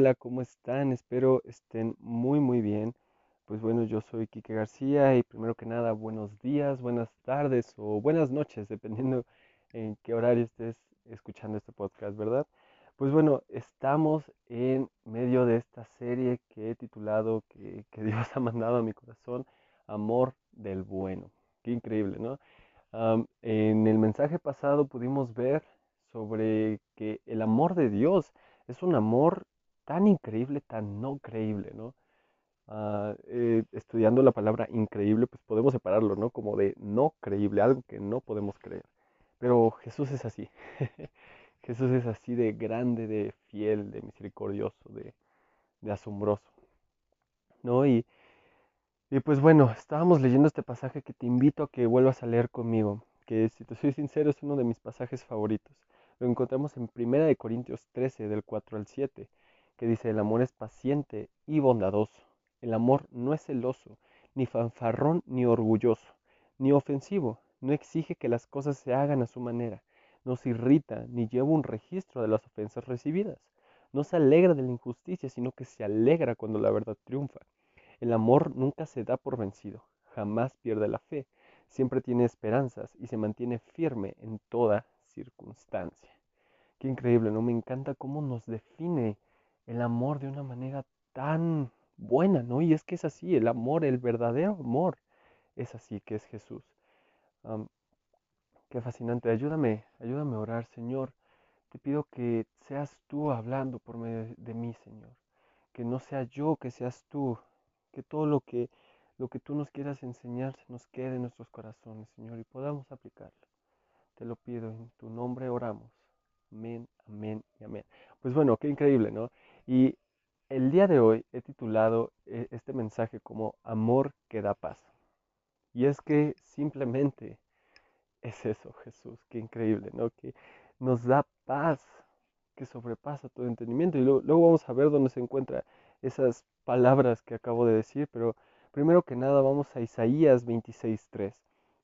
hola, ¿cómo están? Espero estén muy, muy bien. Pues bueno, yo soy Quique García y primero que nada, buenos días, buenas tardes o buenas noches, dependiendo en qué horario estés escuchando este podcast, ¿verdad? Pues bueno, estamos en medio de esta serie que he titulado que, que Dios ha mandado a mi corazón, Amor del Bueno. Qué increíble, ¿no? en el mensaje pasado pudimos ver sobre que el amor de Dios es un amor tan increíble, tan no creíble, ¿no? Ah, eh, estudiando la palabra increíble, pues podemos separarlo, ¿no? Como de no creíble, algo que no podemos creer. Pero Jesús es así. Jesús es así de grande, de fiel, de misericordioso, de, asombroso. ¿No? Y, y pues bueno, estábamos leyendo este pasaje que te invito a que vuelvas a leer conmigo, que si te soy sincero es uno de mis pasajes favoritos. Lo encontramos en 1 Corintios 13, del 4 al 7, que dice, el amor es paciente y bondadoso. El amor no es celoso, ni fanfarrón, ni orgulloso, ni ofensivo. No exige que las cosas se hagan a su manera. No se irrita, ni lleva un registro de las ofensas recibidas. No se alegra de la injusticia, sino que se alegra cuando la verdad triunfa. El amor nunca se da por vencido, jamás pierde la fe, siempre tiene esperanzas y se mantiene firme en toda circunstancia. Qué increíble, ¿no? Me encanta cómo nos define el amor de una manera tan buena, ¿no? Y es que es así, el amor, el verdadero amor, es así, que es Jesús. qué fascinante. Ayúdame, ayúdame a orar, Señor. Te pido que seas tú hablando por medio de mí, Señor. Que no sea yo, que seas tú que todo lo que, lo que tú nos quieras enseñar se nos quede en nuestros corazones, Señor, y podamos aplicarlo. Te lo pido, en tu nombre oramos. Amén, amén y amén. Pues bueno, qué increíble, ¿no? Y el día de hoy he titulado eh, este mensaje como Amor que da paz. Y es que simplemente es eso, Jesús, qué increíble, ¿no? Que nos da paz que sobrepasa todo entendimiento. Y luego, vamos a ver dónde se encuentra esas palabras que acabo de decir, pero primero que nada vamos a Isaías 26.3,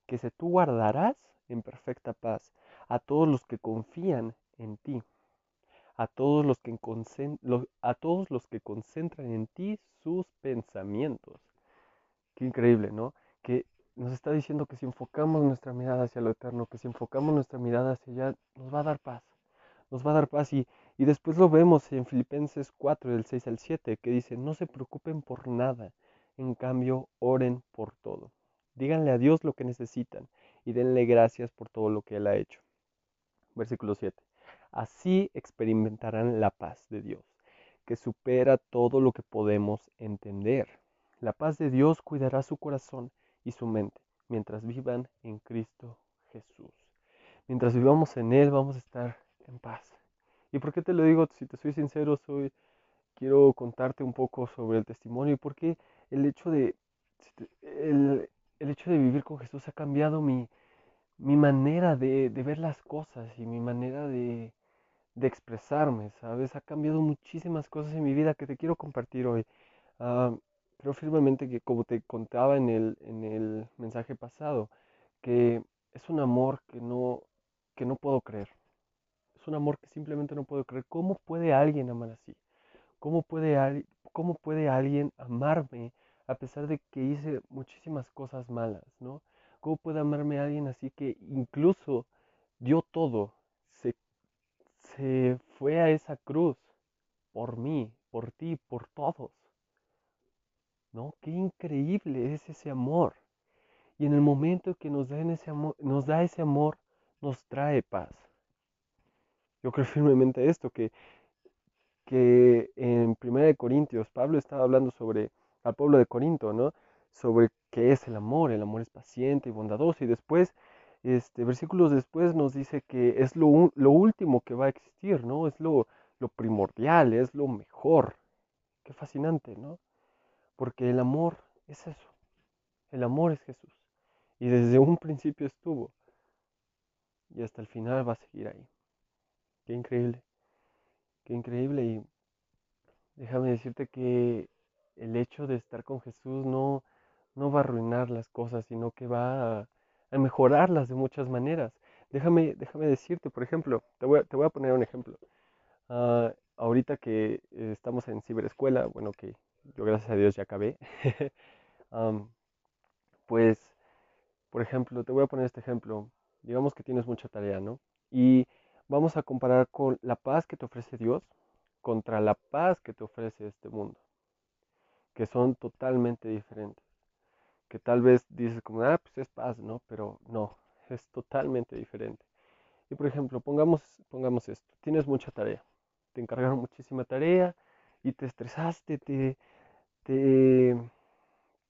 que se tú guardarás en perfecta paz a todos los que confían en ti, a todos los que, a todos los que concentran en ti sus pensamientos. Qué increíble, ¿no? Que nos está diciendo que si enfocamos nuestra mirada hacia lo eterno, que si enfocamos nuestra mirada hacia allá, nos va a dar paz nos va a dar paz. Y, y después lo vemos en Filipenses 4, del 6 al 7, que dice, no se preocupen por nada, en cambio, oren por todo. Díganle a Dios lo que necesitan y denle gracias por todo lo que Él ha hecho. Versículo 7. Así experimentarán la paz de Dios, que supera todo lo que podemos entender. La paz de Dios cuidará su corazón y su mente mientras vivan en Cristo Jesús. Mientras vivamos en Él vamos a estar en paz. ¿Y por qué te lo digo? Si te soy sincero, soy, quiero contarte un poco sobre el testimonio y por qué el hecho de, el, hecho de vivir con Jesús ha cambiado mi, mi manera de, ver las cosas y mi manera de, de, expresarme, ¿sabes? Ha cambiado muchísimas cosas en mi vida que te quiero compartir hoy. Ah, creo firmemente que, como te contaba en el, en el mensaje pasado, que es un amor que no, que no puedo creer un amor que simplemente no puedo creer. ¿Cómo puede alguien amar así? ¿Cómo puede, cómo puede alguien amarme a pesar de que hice muchísimas cosas malas, ¿no? ¿Cómo puede amarme alguien así que incluso dio todo, se, se fue a esa cruz por mí, por ti, por todos? ¿No? Qué increíble es ese amor. Y en el momento que nos, ese amor, nos da ese amor, nos trae paz. Yo creo firmemente esto, que, que en 1 Corintios Pablo estaba hablando sobre al pueblo de Corinto, ¿no? Sobre qué es el amor, el amor es paciente y bondadoso, y después, este, versículos después nos dice que es lo, lo último que va a existir, ¿no? Es lo, lo primordial, es lo mejor. Qué fascinante, ¿no? Porque el amor es eso, el amor es Jesús, y desde un principio estuvo, y hasta el final va a seguir ahí. Qué increíble. Qué increíble. Y déjame decirte que el hecho de estar con Jesús no, no va a arruinar las cosas, sino que va a, mejorarlas de muchas maneras. Déjame, déjame decirte, por ejemplo, te voy a, te voy a poner un ejemplo. Ah, ahorita que estamos en ciberescuela, bueno, que yo gracias a Dios ya acabé, pues, por ejemplo, te voy a poner este ejemplo. Digamos que tienes mucha tarea, ¿no? Y vamos a comparar con la paz que te ofrece Dios contra la paz que te ofrece este mundo, que son totalmente diferentes. Que tal vez dices como, ah, pues es paz, ¿no? Pero no, es totalmente diferente. Y por ejemplo, pongamos, pongamos esto, tienes mucha tarea, te encargaron muchísima tarea y te estresaste, te, te,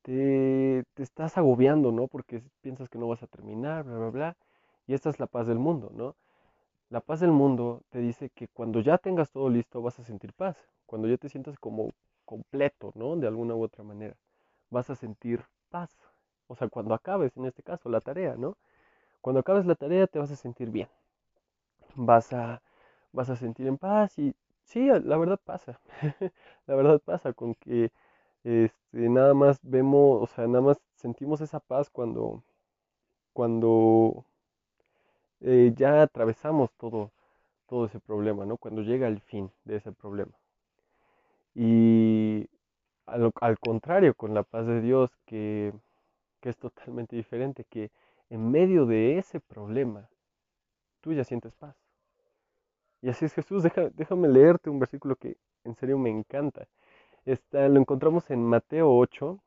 te, te estás agobiando, ¿no? Porque piensas que no vas a terminar, bla, bla, bla. Y esta es la paz del mundo, ¿no? La paz del mundo te dice que cuando ya tengas todo listo vas a sentir paz, cuando ya te sientas como completo, ¿no? De alguna u otra manera, vas a sentir paz. O sea, cuando acabes, en este caso, la tarea, ¿no? Cuando acabes la tarea te vas a sentir bien. Vas a, vas a sentir en paz y sí, la verdad pasa. la verdad pasa con que este, nada más vemos, o sea, nada más sentimos esa paz cuando, cuando eh, ya atravesamos todo, todo ese problema, ¿no? Cuando llega el fin de ese problema. Y al, contrario, con la paz de Dios, que, es totalmente diferente, que en medio de ese problema, tú ya sientes paz. Y así es Jesús, déjame leerte un versículo que en serio me encanta. Está, lo encontramos en Mateo 8,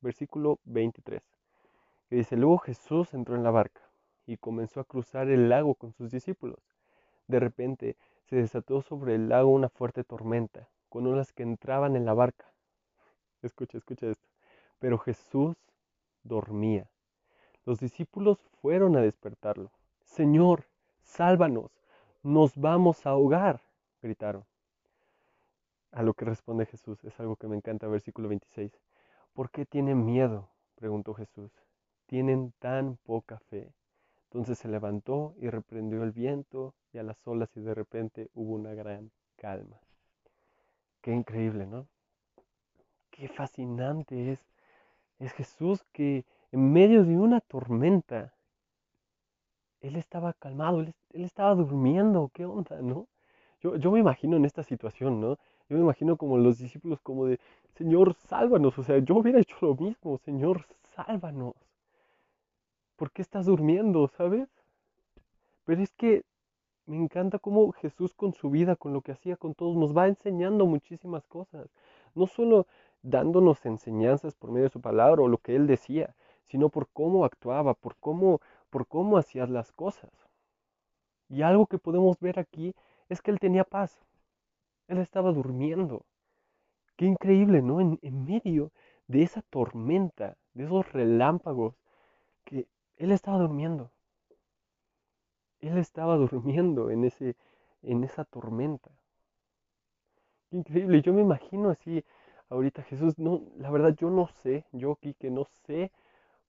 versículo 23, que dice, luego Jesús entró en la barca y comenzó a cruzar el lago con sus discípulos. De repente se desató sobre el lago una fuerte tormenta, con olas que entraban en la barca. Escucha, escucha esto. Pero Jesús dormía. Los discípulos fueron a despertarlo. Señor, sálvanos, nos vamos a ahogar, gritaron. A lo que responde Jesús, es algo que me encanta, versículo 26. ¿Por qué tienen miedo? preguntó Jesús. Tienen tan poca fe. Entonces se levantó y reprendió el viento y a las olas y de repente hubo una gran calma. Qué increíble, ¿no? Qué fascinante es. Es Jesús que en medio de una tormenta, Él estaba calmado, Él, estaba durmiendo. ¿Qué onda, no? Yo, yo me imagino en esta situación, ¿no? Yo me imagino como los discípulos como de, Señor, sálvanos. O sea, yo hubiera hecho lo mismo, Señor, sálvanos. ¿por qué estás durmiendo? ¿Sabes? Pero es que me encanta cómo Jesús con su vida, con lo que hacía con todos, nos va enseñando muchísimas cosas. No solo dándonos enseñanzas por medio de su palabra o lo que él decía, sino por cómo actuaba, por cómo, por cómo hacía las cosas. Y algo que podemos ver aquí es que él tenía paz. Él estaba durmiendo. Qué increíble, ¿no? En, en medio de esa tormenta, de esos relámpagos, que él estaba durmiendo. Él estaba durmiendo en, ese, en esa tormenta. Qué increíble. Yo me imagino así ahorita Jesús. No, la verdad yo no sé, yo aquí que no sé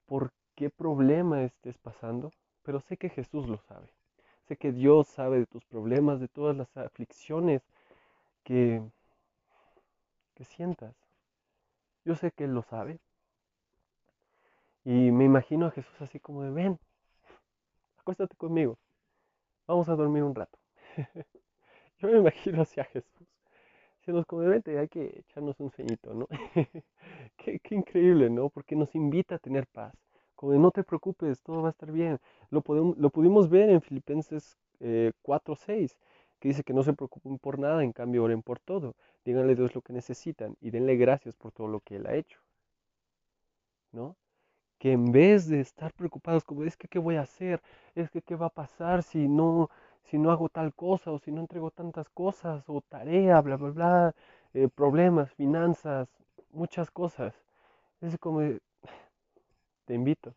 por qué problema estés pasando, pero sé que Jesús lo sabe. Sé que Dios sabe de tus problemas, de todas las aflicciones que, que sientas. Yo sé que Él lo sabe. Y me imagino a Jesús así como de, ven, acuéstate conmigo, vamos a dormir un rato. Yo me imagino así a Diciendo como de, vente, hay que echarnos un ceñito, ¿no? qué, increíble, ¿no? Porque nos invita a tener paz. Como no te preocupes, todo va a estar bien. Lo, podemos, lo pudimos ver en Filipenses eh, 4.6, que dice que no se preocupen por nada, en cambio oren por todo. Díganle a Dios lo que necesitan y denle gracias por todo lo que Él ha hecho. ¿No? que en vez de estar preocupados como es que qué voy a hacer, es que qué va a pasar si no, si no hago tal cosa o si no entrego tantas cosas o tarea, bla, bla, bla, eh, problemas, finanzas, muchas cosas. Es como, te invito,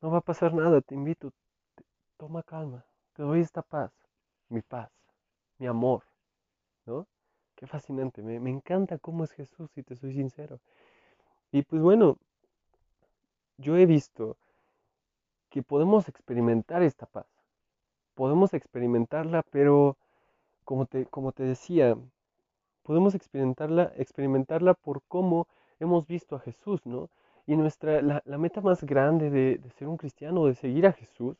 no va a pasar nada, te invito, toma calma, te doy esta paz, mi paz, mi amor, ¿no? Qué fascinante, me, me encanta cómo es Jesús, si te soy sincero. Y pues bueno, yo he visto que podemos experimentar esta paz. Podemos experimentarla, pero como te, como te decía, podemos experimentarla, experimentarla por cómo hemos visto a Jesús, ¿no? Y nuestra, la, meta más grande de, ser un cristiano, de seguir a Jesús,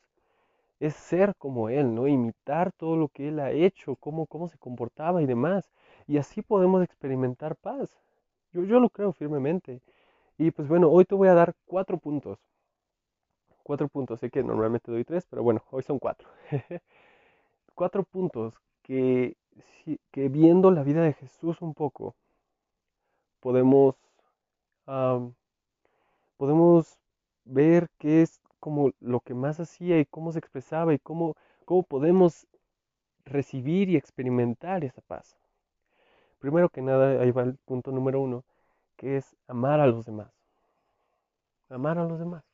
es ser como Él, ¿no? Imitar todo lo que Él ha hecho, cómo, cómo se comportaba y demás. Y así podemos experimentar paz. Yo, yo lo creo firmemente. Y pues bueno, hoy te voy a dar cuatro puntos. Cuatro puntos, sé que normalmente doy tres, pero bueno, hoy son cuatro. cuatro puntos que, que viendo la vida de Jesús un poco, podemos, podemos ver qué es como lo que más hacía y cómo se expresaba y cómo, cómo podemos recibir y experimentar esa paz. Primero que nada, ahí va el punto número uno, que es amar a los demás. Amar a los demás.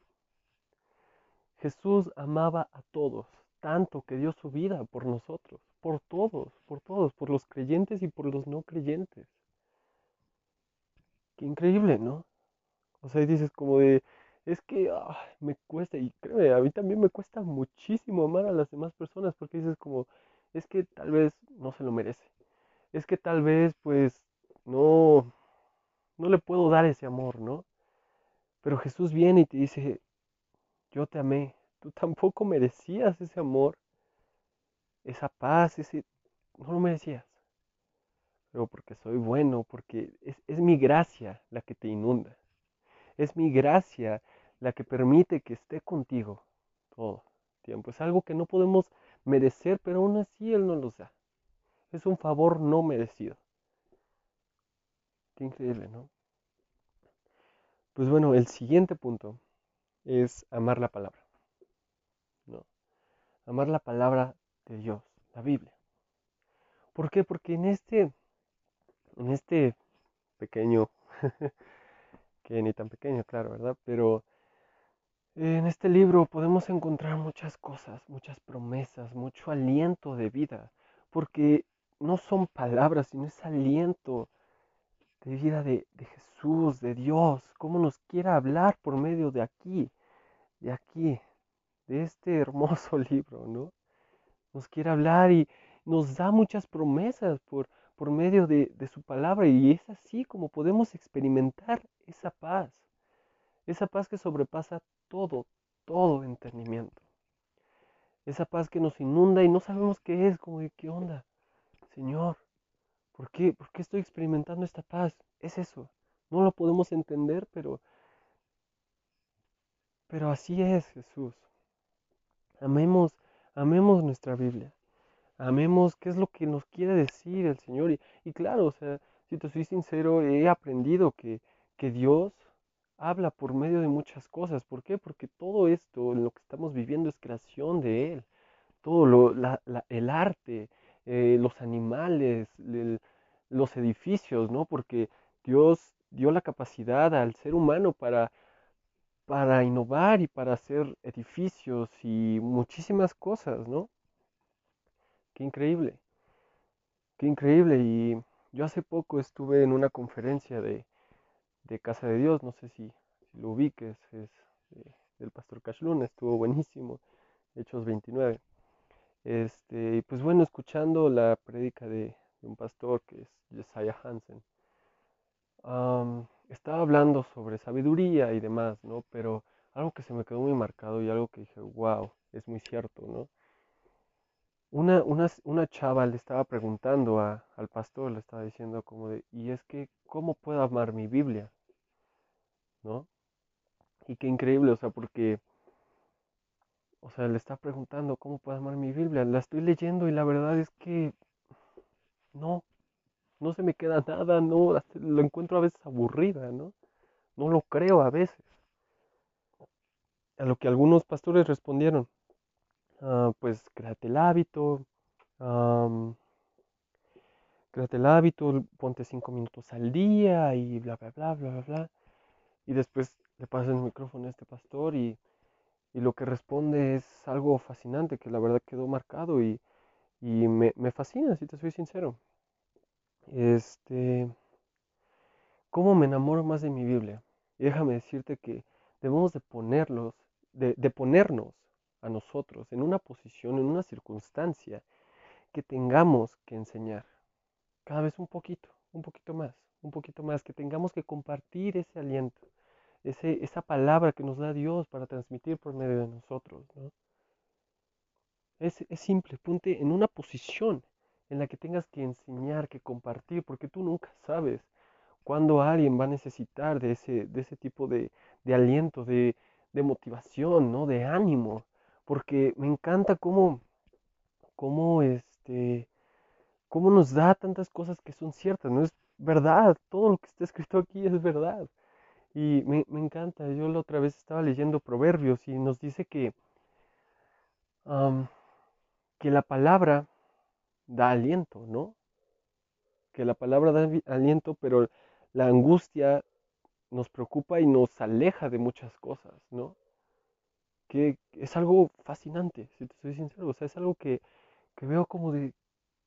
Jesús amaba a todos, tanto que dio su vida por nosotros, por todos, por todos, por los creyentes y por los no creyentes. Qué increíble, ¿no? O sea, dices como de, es que ah, me cuesta, y créeme, a mí también me cuesta muchísimo amar a las demás personas, porque dices como, es que tal vez no se lo merece, es que tal vez pues no, no le puedo dar ese amor, ¿no? Pero Jesús viene y te dice, yo te amé, tú tampoco merecías ese amor, esa paz, ese, no lo merecías. Pero porque soy bueno, porque es, es mi gracia la que te inunda. Es mi gracia la que permite que esté contigo todo el tiempo. Es algo que no podemos merecer, pero aún así Él nos lo da. Es un favor no merecido. Qué increíble, ¿no? Pues bueno, el siguiente punto es amar la palabra. ¿no? Amar la palabra de Dios, la Biblia. ¿Por qué? Porque en este, en este pequeño, que ni tan pequeño, claro, ¿verdad? Pero en este libro podemos encontrar muchas cosas, muchas promesas, mucho aliento de vida, porque no son palabras, sino es aliento de vida de, Jesús, de Dios, cómo nos quiere hablar por medio de aquí, de aquí, de este hermoso libro, ¿no? Nos quiere hablar y nos da muchas promesas por, por medio de, de su palabra y es así como podemos experimentar esa paz, esa paz que sobrepasa todo, todo entendimiento. Esa paz que nos inunda y no sabemos qué es, como de qué onda. Señor, ¿por qué, ¿por qué estoy experimentando esta paz? Es eso. No lo podemos entender, pero, pero así es Jesús. Amemos, amemos nuestra Biblia. Amemos qué es lo que nos quiere decir el Señor. Y, claro, o sea, si te soy sincero, he aprendido que, que Dios habla por medio de muchas cosas. ¿Por qué? Porque todo esto, en lo que estamos viviendo, es creación de Él. Todo lo, el arte, eh, los animales, los edificios, ¿no? Porque Dios dio la capacidad al ser humano para, para innovar y para hacer edificios y muchísimas cosas, ¿no? Qué increíble. Qué increíble. Y yo hace poco estuve en una conferencia de, de Casa de Dios, no sé si, lo ubiques, es del pastor Cashlun, estuvo buenísimo, Hechos 29. Este, y pues bueno, escuchando la prédica de, un pastor que es Jesiah Hansen, estaba hablando sobre sabiduría y demás, ¿no? Pero algo que se me quedó muy marcado y algo que dije, wow, es muy cierto, ¿no? Una, una, chava le estaba preguntando al pastor, le estaba diciendo como de, y es que, ¿cómo puedo amar mi Biblia? ¿no? Y qué increíble, o sea, porque, o sea, le está preguntando cómo puedo amar mi Biblia. La estoy leyendo y la verdad es que no, no se me queda nada, no, lo encuentro a veces aburrida, ¿no? No lo creo a veces. A lo que algunos pastores respondieron, ah, pues créate el hábito, créate el hábito, ponte cinco minutos al día y bla, bla, bla, bla, bla, bla. Y después le pasa el micrófono a este pastor y, lo que responde es algo fascinante que la verdad quedó marcado y, me, fascina, si te soy sincero. Este, ¿cómo me enamoro más de mi Biblia? Y déjame decirte que debemos de ponerlos, de, de ponernos a nosotros en una posición, en una circunstancia que tengamos que enseñar. Cada vez un poquito, un poquito más, un poquito más, que tengamos que compartir ese aliento, esa palabra que nos da Dios para transmitir por medio de nosotros. Es, es simple, ponte en una posición en la que tengas que enseñar, que compartir, porque tú nunca sabes cuándo alguien va a necesitar de ese, de ese tipo de, aliento, de, motivación, ¿no? De ánimo, porque me encanta cómo, cómo, este, cómo nos da tantas cosas que son ciertas, ¿no? Es verdad, todo lo que está escrito aquí es verdad. Y me, me encanta, yo la otra vez estaba leyendo Proverbios y nos dice que, que la palabra da aliento, ¿no? Que la palabra da aliento, pero la angustia nos preocupa y nos aleja de muchas cosas, ¿no? Que es algo fascinante, si te soy sincero, o sea, es algo que, que veo como de,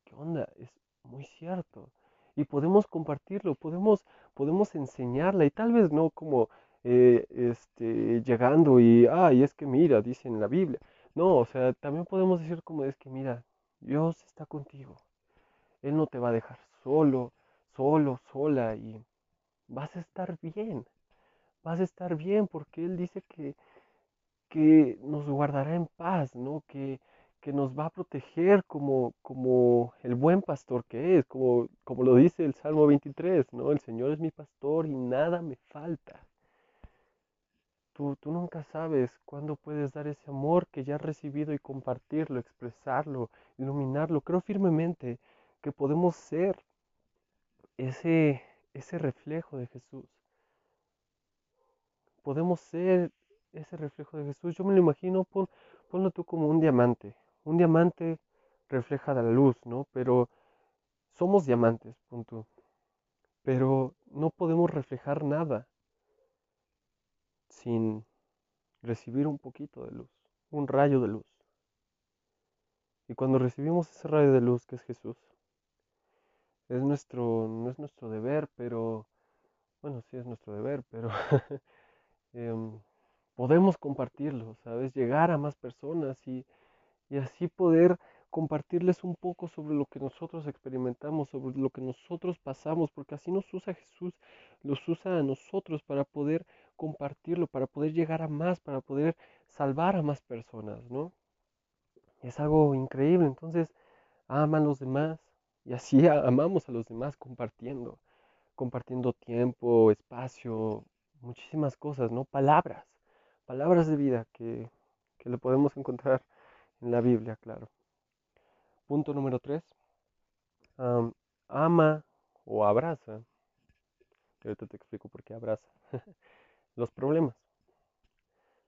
¿qué onda? Es muy cierto. Y podemos compartirlo, podemos, podemos enseñarla, y tal vez no como eh, este, llegando y, ay, es que mira, dice en la Biblia. No, o sea, también podemos decir como es que mira, Dios está contigo. Él no te va a dejar solo, solo, sola, y vas a estar bien. Vas a estar bien porque Él dice que que nos guardará en paz, ¿no? Que, que nos va a proteger como, como el buen pastor que es, como, como lo dice el Salmo 23, ¿no? El Señor es mi pastor y nada me falta. Tú, nunca sabes cuándo puedes dar ese amor que ya has recibido y compartirlo, expresarlo, iluminarlo. Creo firmemente que podemos ser ese, ese reflejo de Jesús. podemos ser ese reflejo de Jesús. Yo me lo imagino, pon, ponlo tú como un diamante. Un diamante refleja la luz, ¿no? Pero somos diamantes, punto. Pero no podemos reflejar nada sin recibir un poquito de luz, un rayo de luz. Y cuando recibimos ese rayo de luz que es Jesús, es nuestro, no es nuestro deber, pero, bueno, sí es nuestro deber, pero em, podemos compartirlo, ¿sabes? Llegar a más personas y, y así poder compartirles un poco sobre lo que nosotros experimentamos, sobre lo que nosotros pasamos, porque así nos usa Jesús, los usa a nosotros para poder compartirlo, para poder llegar a más, para poder salvar a más personas, ¿no? Es algo increíble, entonces aman a los demás y así amamos a los demás compartiendo, compartiendo tiempo, espacio, muchísimas cosas, ¿no? Palabras, palabras de vida que, que lo podemos encontrar en la Biblia, claro. Punto número tres, am, ama o abraza, ahorita te explico por qué abraza, los problemas,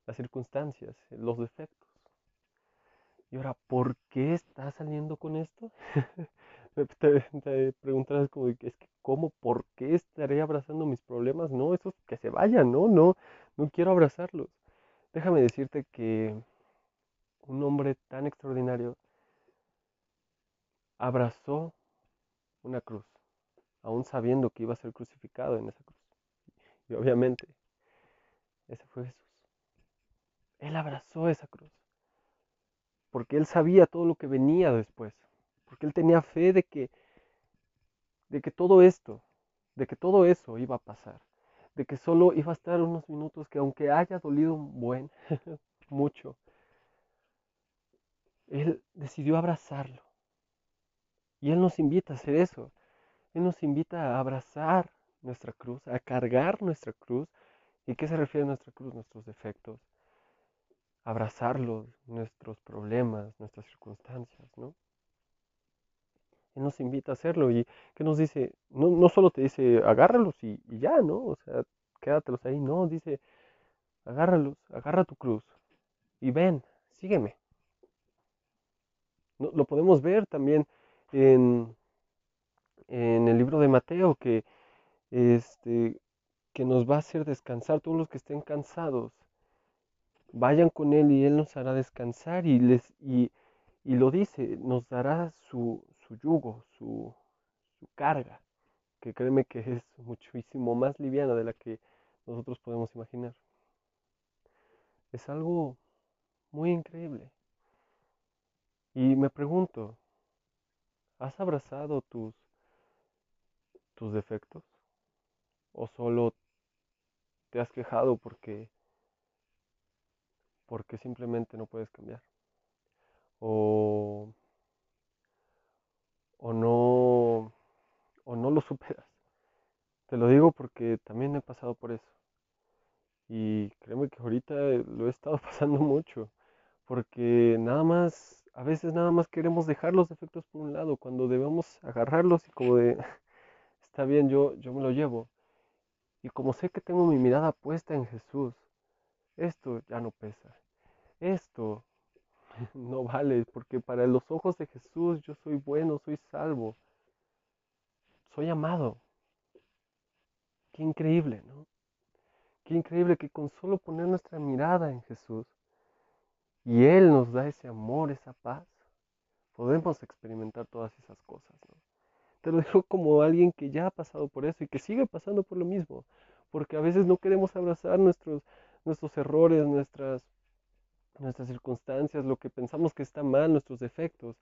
las circunstancias, los defectos. Y ahora, ¿por qué estás saliendo con esto? Te, preguntarás como, es que, ¿cómo? ¿Por qué estaré abrazando mis problemas? No, esos que se vayan, no, no, no quiero abrazarlos. Déjame decirte que un hombre tan extraordinario abrazó una cruz, aún sabiendo que iba a ser crucificado en esa cruz. Y obviamente, ese fue Jesús. Él abrazó esa cruz, porque él sabía todo lo que venía después, porque él tenía fe de que, de que todo esto, de que todo eso iba a pasar, de que solo iba a estar unos minutos que aunque haya dolido un buen, mucho, él decidió abrazarlo. Y Él nos invita a hacer eso. Él nos invita a abrazar nuestra cruz, a cargar nuestra cruz. ¿Y qué se refiere a nuestra cruz? Nuestros defectos. Abrazarlos, nuestros problemas, nuestras circunstancias, ¿no? Él nos invita a hacerlo y ¿qué nos dice? No, no solo te dice agárralos y, ya, ¿no? O sea, quédatelos ahí, no, dice agárralos, agarra tu cruz y ven, sígueme. Lo podemos ver también en, en el libro de Mateo que, este, que nos va a hacer descansar todos los que estén cansados. Vayan con Él y Él nos hará descansar y, les, y, y lo dice, nos dará su, su yugo, su, su carga, que créeme que es muchísimo más liviana de la que nosotros podemos imaginar. Es algo muy increíble. Y me pregunto, ¿has abrazado tus, tus defectos? ¿O solo te has quejado porque, porque simplemente no puedes cambiar? o, o no o no lo superas. Te lo digo porque también he pasado por eso. Y créeme que ahorita lo he estado pasando mucho, porque nada más, a veces nada más queremos dejar los defectos por un lado, cuando debemos agarrarlos y como de, está bien, yo, yo me lo llevo. Y como sé que tengo mi mirada puesta en Jesús, esto ya no pesa. Esto no vale, porque para los ojos de Jesús yo soy bueno, soy salvo, soy amado. Qué increíble, ¿no? Qué increíble que con solo poner nuestra mirada en Jesús y Él nos da ese amor, esa paz, podemos experimentar todas esas cosas, ¿no? Te lo digo como alguien que ya ha pasado por eso y que sigue pasando por lo mismo, porque a veces no queremos abrazar nuestros, nuestros errores, nuestras, nuestras circunstancias, lo que pensamos que está mal, nuestros defectos,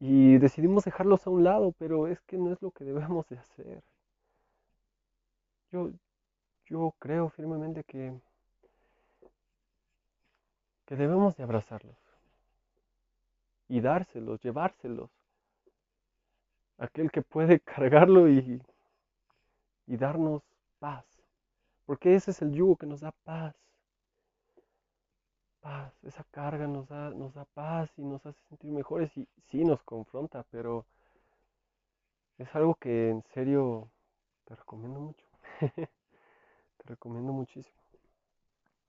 y decidimos dejarlos a un lado, pero es que no es lo que debemos de hacer. Yo, yo creo firmemente que, que debemos de abrazarlos y dárselos, llevárselos. Aquel que puede cargarlo y, y darnos paz. Porque ese es el yugo que nos da paz. Paz, esa carga nos da, nos da paz y nos hace sentir mejores y sí nos confronta, pero es algo que en serio te recomiendo mucho. te recomiendo muchísimo.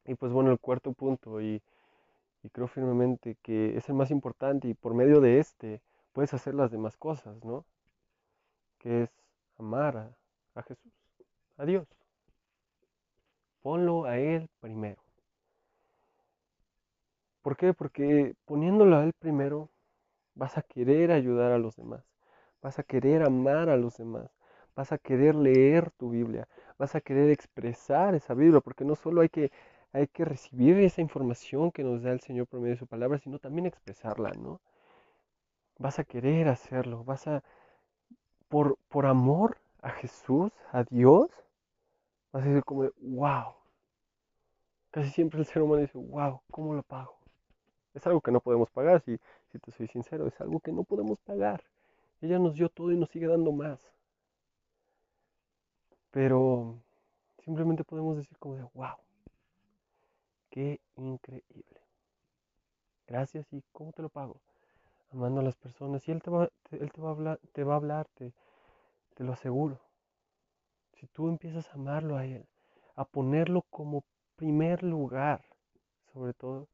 Y pues bueno, el cuarto punto, y, y creo firmemente que es el más importante y por medio de este puedes hacer las demás cosas, ¿no? Que es amar a, Jesús, a Dios. Ponlo a Él primero. ¿Por qué? Porque poniéndolo a Él primero, vas a querer ayudar a los demás, vas a querer amar a los demás, vas a querer leer tu Biblia, vas a querer expresar esa Biblia, porque no solo hay que, hay que recibir esa información que nos da el Señor por medio de su palabra, sino también expresarla, ¿no? Vas a querer hacerlo, vas a, por, por amor a Jesús, a Dios, vas a decir como, wow. Casi siempre el ser humano dice, wow, ¿cómo lo pago? Es algo que no podemos pagar, si, si te soy sincero, es algo que no podemos pagar. Ella nos dio todo y nos sigue dando más. Pero simplemente podemos decir como de, wow, qué increíble. Gracias y ¿cómo te lo pago? Amando a las personas y Él te va, él te va a hablar, te va a hablar, te, te lo aseguro. Si tú empiezas a amarlo a Él, a ponerlo como primer lugar, sobre todo,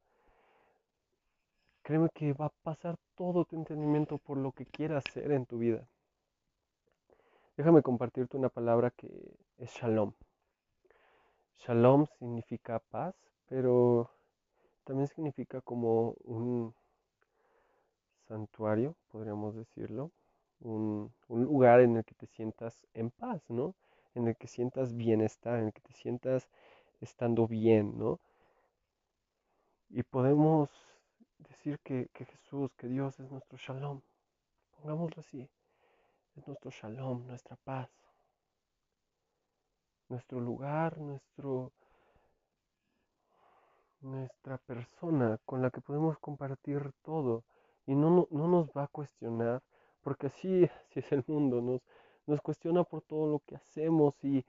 créeme que va a pasar todo tu entendimiento por lo que quieras hacer en tu vida. Déjame compartirte una palabra que es shalom. Shalom significa paz, pero también significa como un santuario, podríamos decirlo, un, un, lugar en el que te sientas en paz, ¿no? En el que sientas bienestar, en el que te sientas estando bien, ¿no? Y podemos decir que, que Jesús, que Dios es nuestro shalom. Pongámoslo así. Es nuestro shalom, nuestra paz. Nuestro lugar, nuestro, nuestra persona con la que podemos compartir todo. Y no, no, no nos va a cuestionar, porque así, así es el mundo, nos, nos cuestiona por todo lo que hacemos y,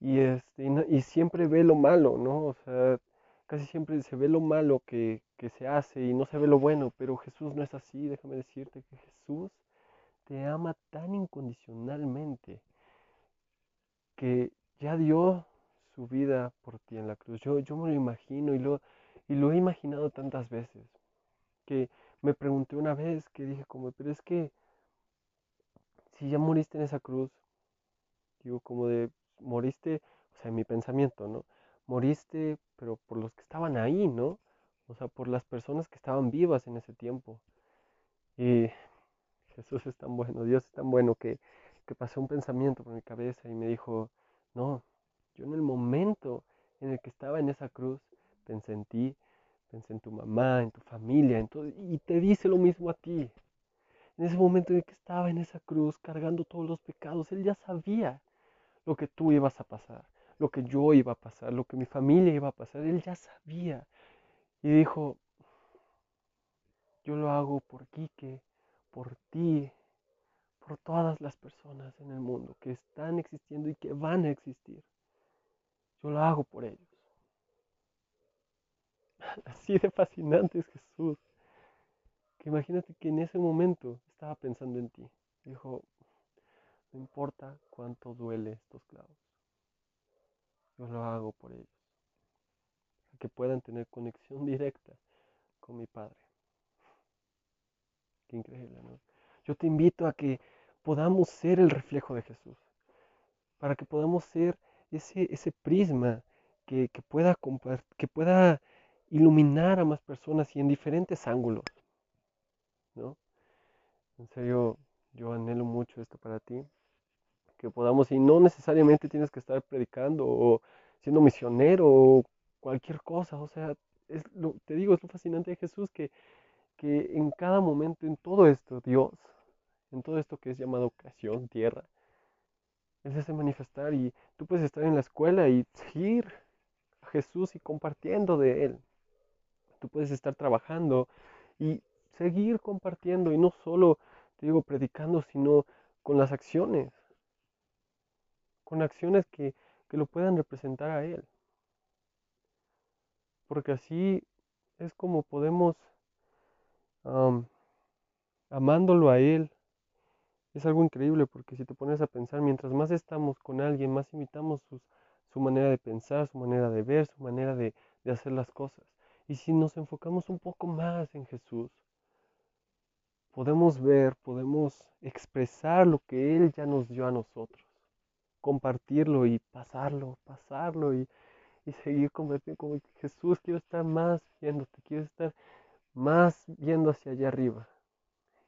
y, este, y, y siempre ve lo malo, ¿no? O sea, casi siempre se ve lo malo que, que, se hace y no se ve lo bueno, pero Jesús no es así, déjame decirte que Jesús te ama tan incondicionalmente que ya dio su vida por ti en la cruz. Yo, yo me lo imagino y lo, y lo he imaginado tantas veces, que me pregunté una vez, que dije como, pero es que si ya moriste en esa cruz, digo como de, moriste, o sea, en mi pensamiento, ¿no? moriste, pero por los que estaban ahí, ¿no? O sea, por las personas que estaban vivas en ese tiempo. Y Jesús es tan bueno, Dios es tan bueno que, que pasó un pensamiento por mi cabeza y me dijo, no, yo en el momento en el que estaba en esa cruz, pensé en pensé en tu mamá, en tu familia, en todo, y te dice lo mismo a ti. En ese momento en que estaba en esa cruz cargando todos los pecados, Él ya sabía lo que tú ibas a pasar lo que yo iba a pasar, lo que mi familia iba a pasar. Él ya sabía. Y dijo, Yo lo hago por Quique, por ti, por todas las personas en el mundo que están existiendo y que van a existir. Yo lo hago por ellos. Así de fascinante es Jesús. Que imagínate que en ese momento estaba pensando en ti. Dijo, no importa cuánto duele estos clavos. Yo lo hago por ellos. Para que puedan tener conexión directa con mi Padre. Qué increíble, ¿no? Yo te invito a que podamos ser el reflejo de Jesús. Para que podamos ser ese, ese prisma que, pueda, que pueda iluminar a más personas y en diferentes ángulos. ¿no? En serio, yo anhelo mucho esto para ti. Que podamos, y no necesariamente tienes que estar predicando o siendo misionero o cualquier cosa. O sea, es lo, te digo, es lo fascinante de Jesús que, que en cada momento, en todo esto, Dios, en todo esto que es llamado creación, tierra, Él se hace manifestar y tú puedes estar en la escuela y seguir a Jesús y compartiendo de Él. Tú puedes estar trabajando y seguir compartiendo y no solo, te digo, predicando, sino con las acciones, con acciones que, que lo puedan representar a Él. Porque así es como podemos, amándolo a Él, es algo increíble porque si te pones a pensar, mientras más estamos con alguien, más imitamos su manera de pensar, su manera de ver, su manera de, de hacer las cosas. Y si nos enfocamos un poco más en Jesús, podemos ver, podemos expresar lo que Él ya nos dio a nosotros, compartirlo y pasarlo, pasarlo y, y seguir convirtiendo como Jesús, quiero estar más viéndote, quiero estar más viendo hacia allá arriba.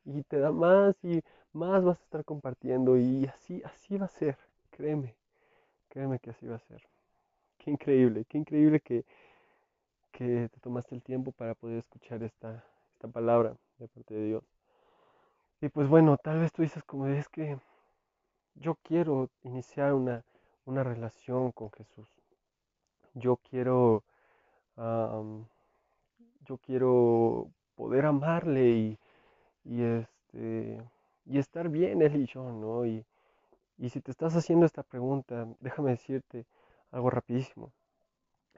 Y te da más y más vas a estar compartiendo y así, así va a ser, créeme, créeme que así va a ser. Qué increíble, qué increíble que, que te tomaste el tiempo para poder escuchar esta, esta palabra de parte de Dios. Y pues bueno, tal vez tú dices como es que yo quiero iniciar una, una relación con Jesús. Yo quiero, yo quiero poder amarle y, y este y estar bien él y yo, ¿no? Y, y si te estás haciendo esta pregunta, déjame decirte algo rapidísimo.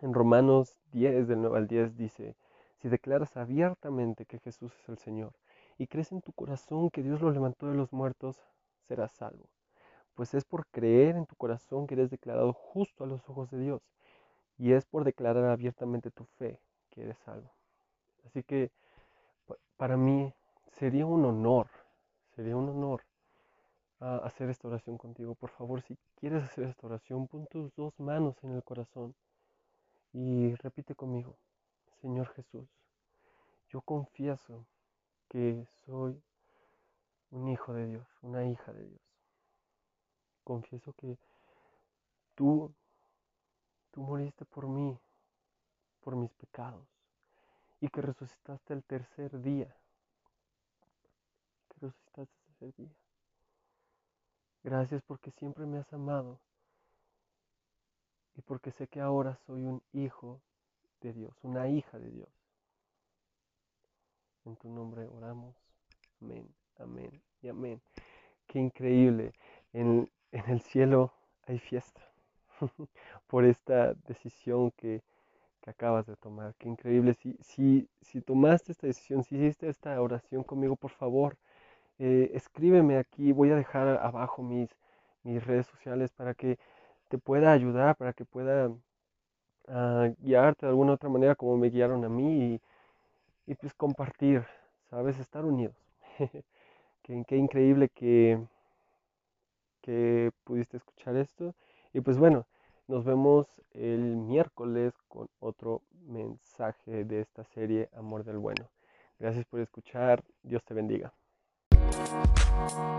En Romanos 10, del 9 al 10 dice, si declaras abiertamente que Jesús es el Señor y crees en tu corazón que Dios lo levantó de los muertos, serás salvo. Pues es por creer en tu corazón que eres declarado justo a los ojos de Dios. Y es por declarar abiertamente tu fe que eres salvo. Así que para mí sería un honor Sería un honor ah, hacer esta oración contigo. Por favor, si quieres hacer esta oración, pon tus dos manos en el corazón y repite conmigo, Señor Jesús, yo confieso que soy un hijo de Dios, una hija de Dios. Confieso que tú, tú moriste por mí, por mis pecados, y que resucitaste el tercer día ese día. Gracias porque siempre me has amado y porque sé que ahora soy un hijo de Dios, una hija de Dios. En tu nombre oramos. Amén, amén y amén. Qué increíble. En, en el cielo hay fiesta por esta decisión que, que, acabas de tomar. Qué increíble. Si, si, si tomaste esta decisión, si hiciste esta oración conmigo, por favor, eh, escríbeme aquí, voy a dejar abajo mis, mis redes sociales para que te pueda ayudar, para que pueda ah, guiarte de alguna otra manera como me guiaron a mí y, pues compartir, ¿sabes? Estar unidos. qué, qué, increíble que, que pudiste escuchar esto. Y pues bueno, nos vemos el miércoles con otro mensaje de esta serie Amor del Bueno. Gracias por escuchar. Dios te bendiga. Thank you.